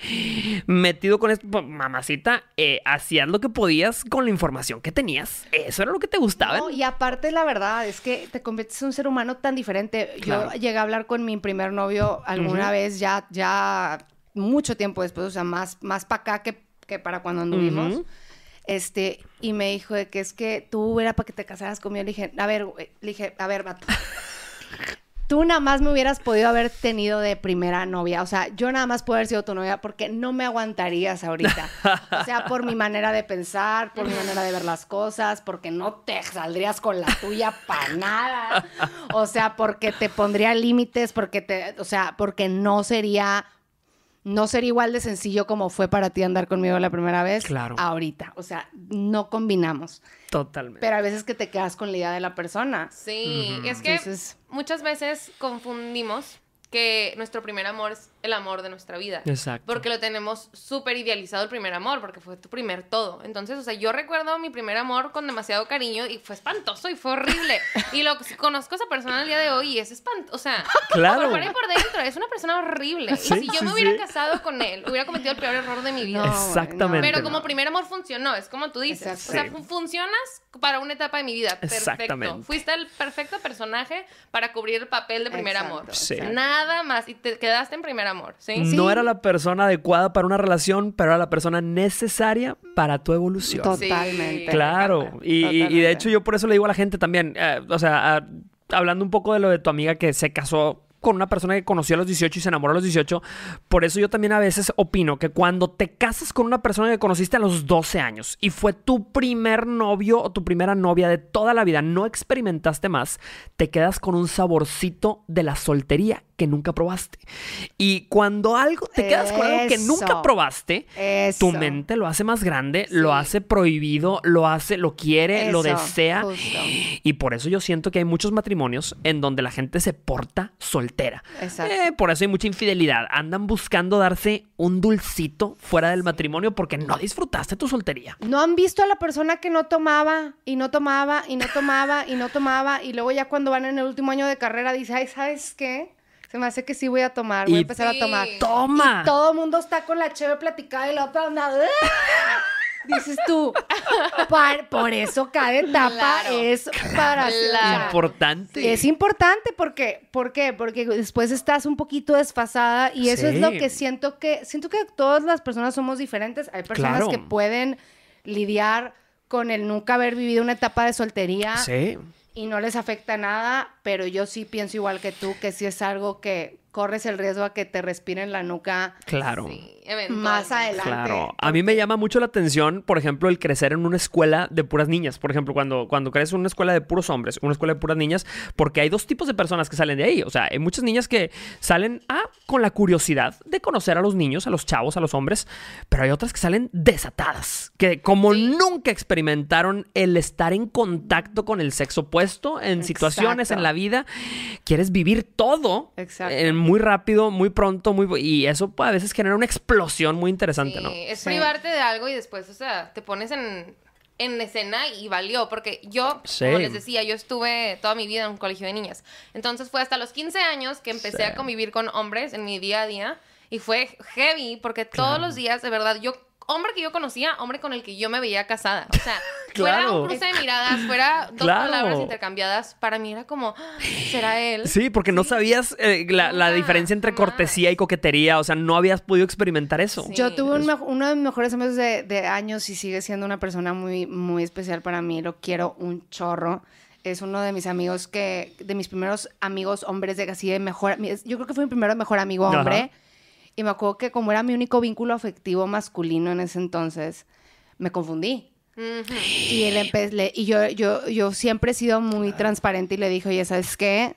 metido con esto? Pues, mamacita, eh, hacías lo que podías con la información que tenías. Eso era lo que te gustaba. No, y aparte la verdad es que te conviertes en un ser humano tan diferente. Claro. Yo llegué a hablar con mi primer novio alguna vez ya, ya mucho tiempo después, o sea, más, más para acá que, que para cuando anduvimos. Ujú. Este, y me dijo de que es que tú era para que te casaras conmigo. Le dije, a ver, le dije, a ver, vato. Tú nada más me hubieras podido haber tenido de primera novia. O sea, yo nada más puedo haber sido tu novia porque no me aguantarías ahorita. O sea, por mi manera de pensar, por mi manera de ver las cosas, porque no te saldrías con la tuya para nada. O sea, porque te pondría límites, porque te, o sea, porque no sería no sería igual de sencillo como fue para ti andar conmigo la primera vez Claro. ahorita. O sea, no combinamos. Totalmente. Pero a veces que te quedas con la idea de la persona. Sí, es que Entonces- muchas veces confundimos que nuestro primer amor es el amor de nuestra vida. Exacto. Porque lo tenemos súper idealizado el primer amor, porque fue tu primer todo. Entonces, o sea, yo recuerdo mi primer amor con demasiado cariño y fue espantoso y fue horrible. y lo conozco a esa persona el día de hoy y es espantoso. O sea, Claro. por fuera y por dentro, es una persona horrible. Sí, y si yo me hubiera sí. casado con él, hubiera cometido el peor error de mi vida. No, Exactamente. Pero no. como primer amor funcionó, es como tú dices. Exacto. O sea, Sí. funcionas para una etapa de mi vida. Perfecto. Exactamente. Fuiste el perfecto personaje para cubrir el papel de primer Exacto, amor. Sí. Nada nada más y te quedaste en primer amor, ¿sí? No era la persona adecuada para una relación, pero era la persona necesaria para tu evolución. Totalmente. Claro. Y, de hecho yo por eso le digo a la gente también, eh, o sea, ah, hablando un poco de lo de tu amiga que se casó con una persona que conoció a los 18 y se enamoró a los 18, por eso yo también a veces opino que cuando te casas con una persona que conociste a los 12 años y fue tu primer novio o tu primera novia de toda la vida, no experimentaste más, te quedas con un saborcito de la soltería que nunca probaste. Y cuando algo te quedas con algo que nunca probaste, Eso. tu mente lo hace más grande, lo hace prohibido, lo hace, lo quiere, lo desea. justo. Y por eso yo siento que hay muchos matrimonios en donde la gente se porta soltera. Exacto. Eh, por eso hay mucha infidelidad. Andan buscando darse un dulcito fuera del matrimonio porque no disfrutaste tu soltería. ¿No han visto a la persona que no tomaba y no tomaba y no tomaba y no tomaba y luego ya cuando van en el último año de carrera dice, ay, ¿sabes qué? Se me hace que sí voy a tomar, voy Y- a empezar Sí. a tomar. ¡Toma! Todo el mundo está con la cheve platicada y la otra anda... "Ah". Dices tú, "Par- por eso cada etapa Claro. es para... Claro. Importante. Es importante porque, ¿por qué? Porque después estás un poquito desfasada y eso es lo que siento que, siento que todas las personas somos diferentes. Hay personas Claro. que pueden lidiar con el nunca haber vivido una etapa de soltería Sí. Y no les afecta nada, pero yo sí pienso igual que tú, que sí es algo que corres el riesgo a que te respiren la nuca Claro. Sí, más adelante. Claro, a mí me llama mucho la atención, por ejemplo, el crecer en una escuela de puras niñas. Por ejemplo, cuando, cuando creces en una escuela de puros hombres, una escuela de puras niñas, porque hay dos tipos de personas que salen de ahí. O sea, hay muchas niñas que salen ah, con la curiosidad de conocer a los niños, a los chavos, a los hombres, pero hay otras que salen desatadas, que como Sí. nunca experimentaron el estar en contacto con el sexo opuesto en situaciones en la vida, quieres vivir todo Exacto. eh, muy rápido, muy pronto, muy y eso pues, a veces genera una explosión muy interesante, Sí, ¿no? Es Sí. privarte de algo y después, o sea, te pones en, en escena y valió. Porque yo, Sí. como les decía, yo estuve toda mi vida en un colegio de niñas. Entonces fue hasta los 15 años que empecé Sí. a convivir con hombres en mi día a día. Y fue heavy porque todos los días, de verdad, yo... Hombre que yo conocía, hombre con el que yo me veía casada. O sea, fuera Claro. un cruce de miradas, fuera dos Claro. palabras intercambiadas, para mí era como, "Ah, ¿será él? Sí, porque no sabías eh, la, diferencia entre cortesía y coquetería, o sea, no habías podido experimentar eso. Sí. Yo tuve un uno de mis mejores amigos de, de años y sigue siendo una persona muy, muy especial para mí. Lo quiero un chorro. Es uno de mis amigos que, de mis primeros amigos hombres de así de mejor, yo creo que fue mi primero mejor amigo Ajá. Y me acuerdo que como era mi único vínculo afectivo masculino en ese entonces, me confundí. Y él y yo, yo, yo siempre he sido muy transparente y le dije, oye, ¿sabes qué?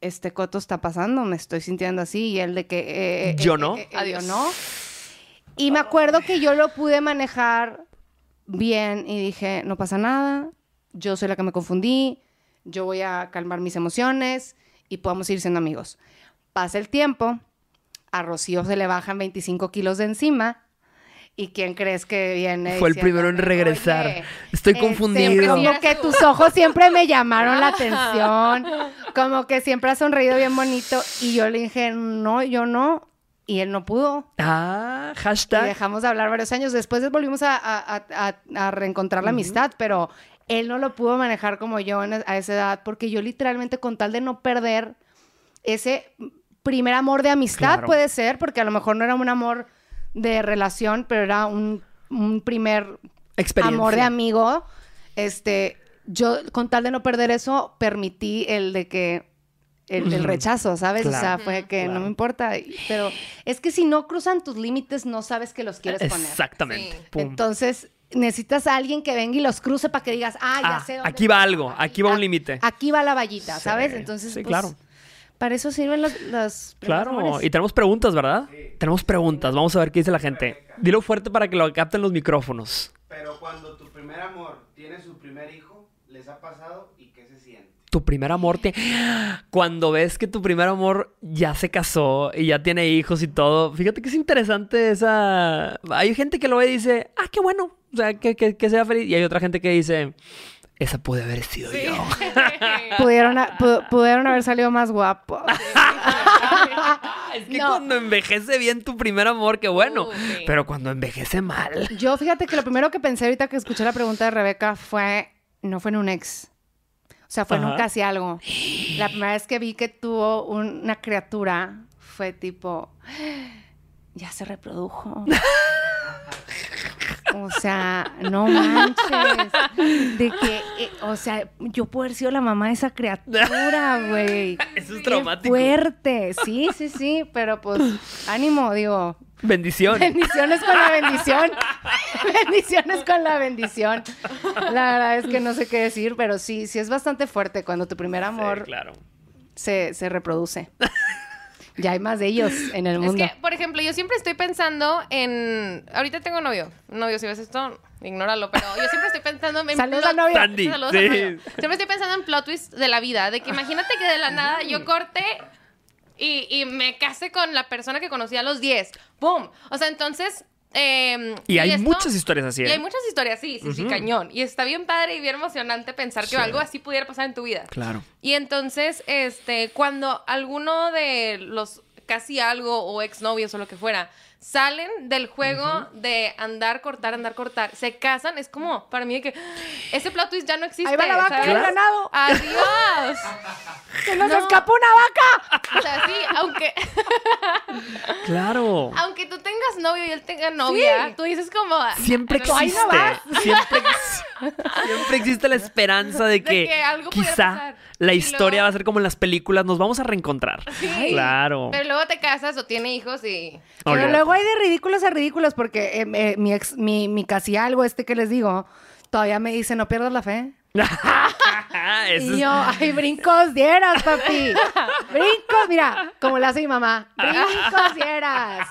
Este coto está pasando, me estoy sintiendo así. Y él de que... eh, eh, Yo eh, no. eh, Adiós. Yo no. Y me acuerdo que yo lo pude manejar bien y dije, no pasa nada, yo soy la que me confundí, yo voy a calmar mis emociones y podemos ir siendo amigos. Pasa el tiempo, a Rocío se le bajan 25 kilos de encima. ¿Y quién crees que viene? Fue el primero en regresar. "Oye, Estoy este, confundido. Como que tus ojos siempre me llamaron la atención. Como que siempre has sonreído bien bonito. Y yo le dije, no, yo no. Y él no pudo. Ah, Y hashtag. dejamos de hablar varios años. Después volvimos a, a- a- a- a reencontrar la amistad, pero él no lo pudo manejar como yo en- a esa edad, porque yo literalmente con tal de no perder ese primer amor de amistad, Claro. puede ser, porque a lo mejor no era un amor de relación, pero era un, un primer Experiencia. amor de amigo. Este, yo con tal de no perder eso, permití el de que el, rechazo, ¿sabes? O sea, fue que Claro. no me importa. Pero es que si no cruzan tus límites, no sabes que los quieres poner. Exactamente. Sí. Entonces, necesitas a alguien que venga y los cruce para que digas, ah, ya Ah, sé dónde aquí va algo, aquí va un límite. Aquí va la vallita, Sí, ¿sabes? Entonces, sí, pues, claro. Para eso sirven los, los Claro, amores. y tenemos preguntas, ¿verdad? Tenemos preguntas, vamos a ver qué dice la gente. Dilo fuerte para que lo capten los micrófonos. Pero cuando tu primer amor tiene su primer hijo, ¿les ha pasado y qué se siente? Tu primer amor te... Cuando ves que tu primer amor ya se casó y ya tiene hijos y todo, fíjate que es interesante esa... Hay gente que lo ve y dice, ah, qué bueno, o sea, que, que- que sea feliz. Y hay otra gente que dice, esa puede haber sido yo. Pudieron, a- pu- pudieron haber salido más guapos. Es que No. cuando envejece bien tu primer amor, qué bueno. Uh, sí. Pero cuando envejece mal... Yo fíjate que lo primero que pensé ahorita que escuché la pregunta de Rebeca fue, no fue en un ex. O sea, fue Ajá. nunca casi algo. La primera vez que vi que tuvo una criatura fue tipo, ya se reprodujo. O sea, no manches. De que, eh, o sea, yo puedo haber sido la mamá de esa criatura, güey. Eso es Qué traumático. fuerte. Sí, sí, sí, pero pues ánimo, digo. Bendición. Bendiciones con la bendición. Bendiciones con la bendición. La verdad es que no sé qué decir, pero sí, sí es bastante fuerte cuando tu primer amor Sí, claro. se, se reproduce. Ya hay más de ellos en el Es mundo. que, por ejemplo, yo siempre estoy pensando en. Ahorita tengo novio. Novio, si ves esto, ignóralo. Pero yo siempre estoy pensando en. Saludos plot- novio. Sandy, Saludos sí. al novio. Siempre estoy pensando en plot twist de la vida. De que imagínate que de la nada yo corte y, y me case con la persona que conocí a los 10. ¡Pum! O sea, entonces. Eh, Y hay esto- muchas historias así. Y ¿eh? hay muchas historias, sí, sí, sí, cañón. Y está bien padre y bien emocionante pensar Sí. que algo así pudiera pasar en tu vida. Claro. Y entonces, este, cuando alguno de los casi algo o exnovios o lo que fuera salen del juego de andar, cortar, andar, cortar, se casan, es como para mí de que ese plot twist ya no existe. Ahí va la vaca, el ganado. Adiós. ¡Se nos No. escapó una vaca! O sea, sí, aunque, Claro. aunque tú tengas novio y él tenga novia, Sí. tú dices como... Siempre "Ay, no, ahí no existe. Siempre, siempre existe la esperanza de que, que algo pudiera quizá pasar. La historia luego- va a ser como en las películas. Nos vamos a reencontrar. Sí. Claro. Pero luego te casas o tiene hijos y... Pero Olvídate. luego hay de ridículos a ridículos porque eh, eh, mi ex, mi, mi casi algo este que les digo, todavía me dice, no pierdas la fe. Eso Y es- yo, ay, brincos dieras, papi. Brincos, mira, como le hace mi mamá. Brincos dieras.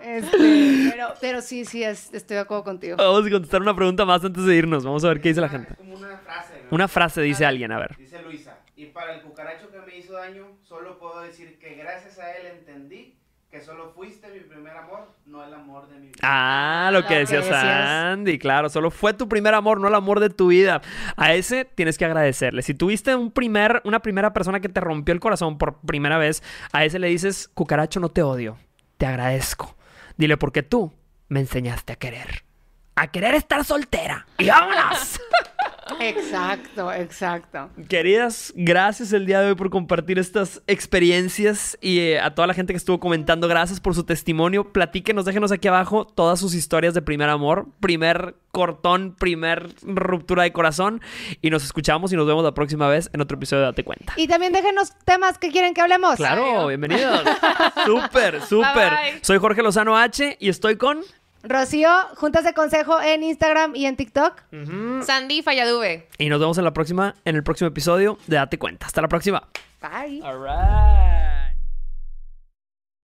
Este, pero, pero sí, sí, es- estoy de acuerdo contigo. Vamos a contestar una pregunta más antes de irnos. Vamos a ver qué dice la gente. Es como una frase. Una frase dice alguien, a ver. Dice Luisa. Y para el cucaracho que me hizo daño, solo puedo decir que gracias a él entendí que solo fuiste mi primer amor, no el amor de mi vida. Ah, lo que Lo que decía. Sandy, claro, solo fue tu primer amor, no el amor de tu vida. A ese tienes que agradecerle. Si tuviste un primer, una primera persona que te rompió el corazón por primera vez, a ese le dices, cucaracho, no te odio, te agradezco. Dile, porque tú me enseñaste a querer. A querer estar soltera. ¡Y vámonos! Exacto, exacto. Queridas, gracias el día de hoy por compartir estas experiencias y eh, a toda la gente que estuvo comentando, gracias por su testimonio. Platíquenos, déjenos aquí abajo todas sus historias de primer amor, primer cortón, primer ruptura de corazón y nos escuchamos y nos vemos la próxima vez en otro episodio de Date Cuenta. Y también déjenos temas que quieren que hablemos. Claro, bienvenidos. súper, súper. Bye, bye. Soy Jorge Lozano H y estoy con... Rocío, juntas de consejo en Instagram y en TikTok. Sandy Falladube. Y nos vemos en la próxima, en el próximo episodio de Date Cuenta. Hasta la próxima. Bye. All right.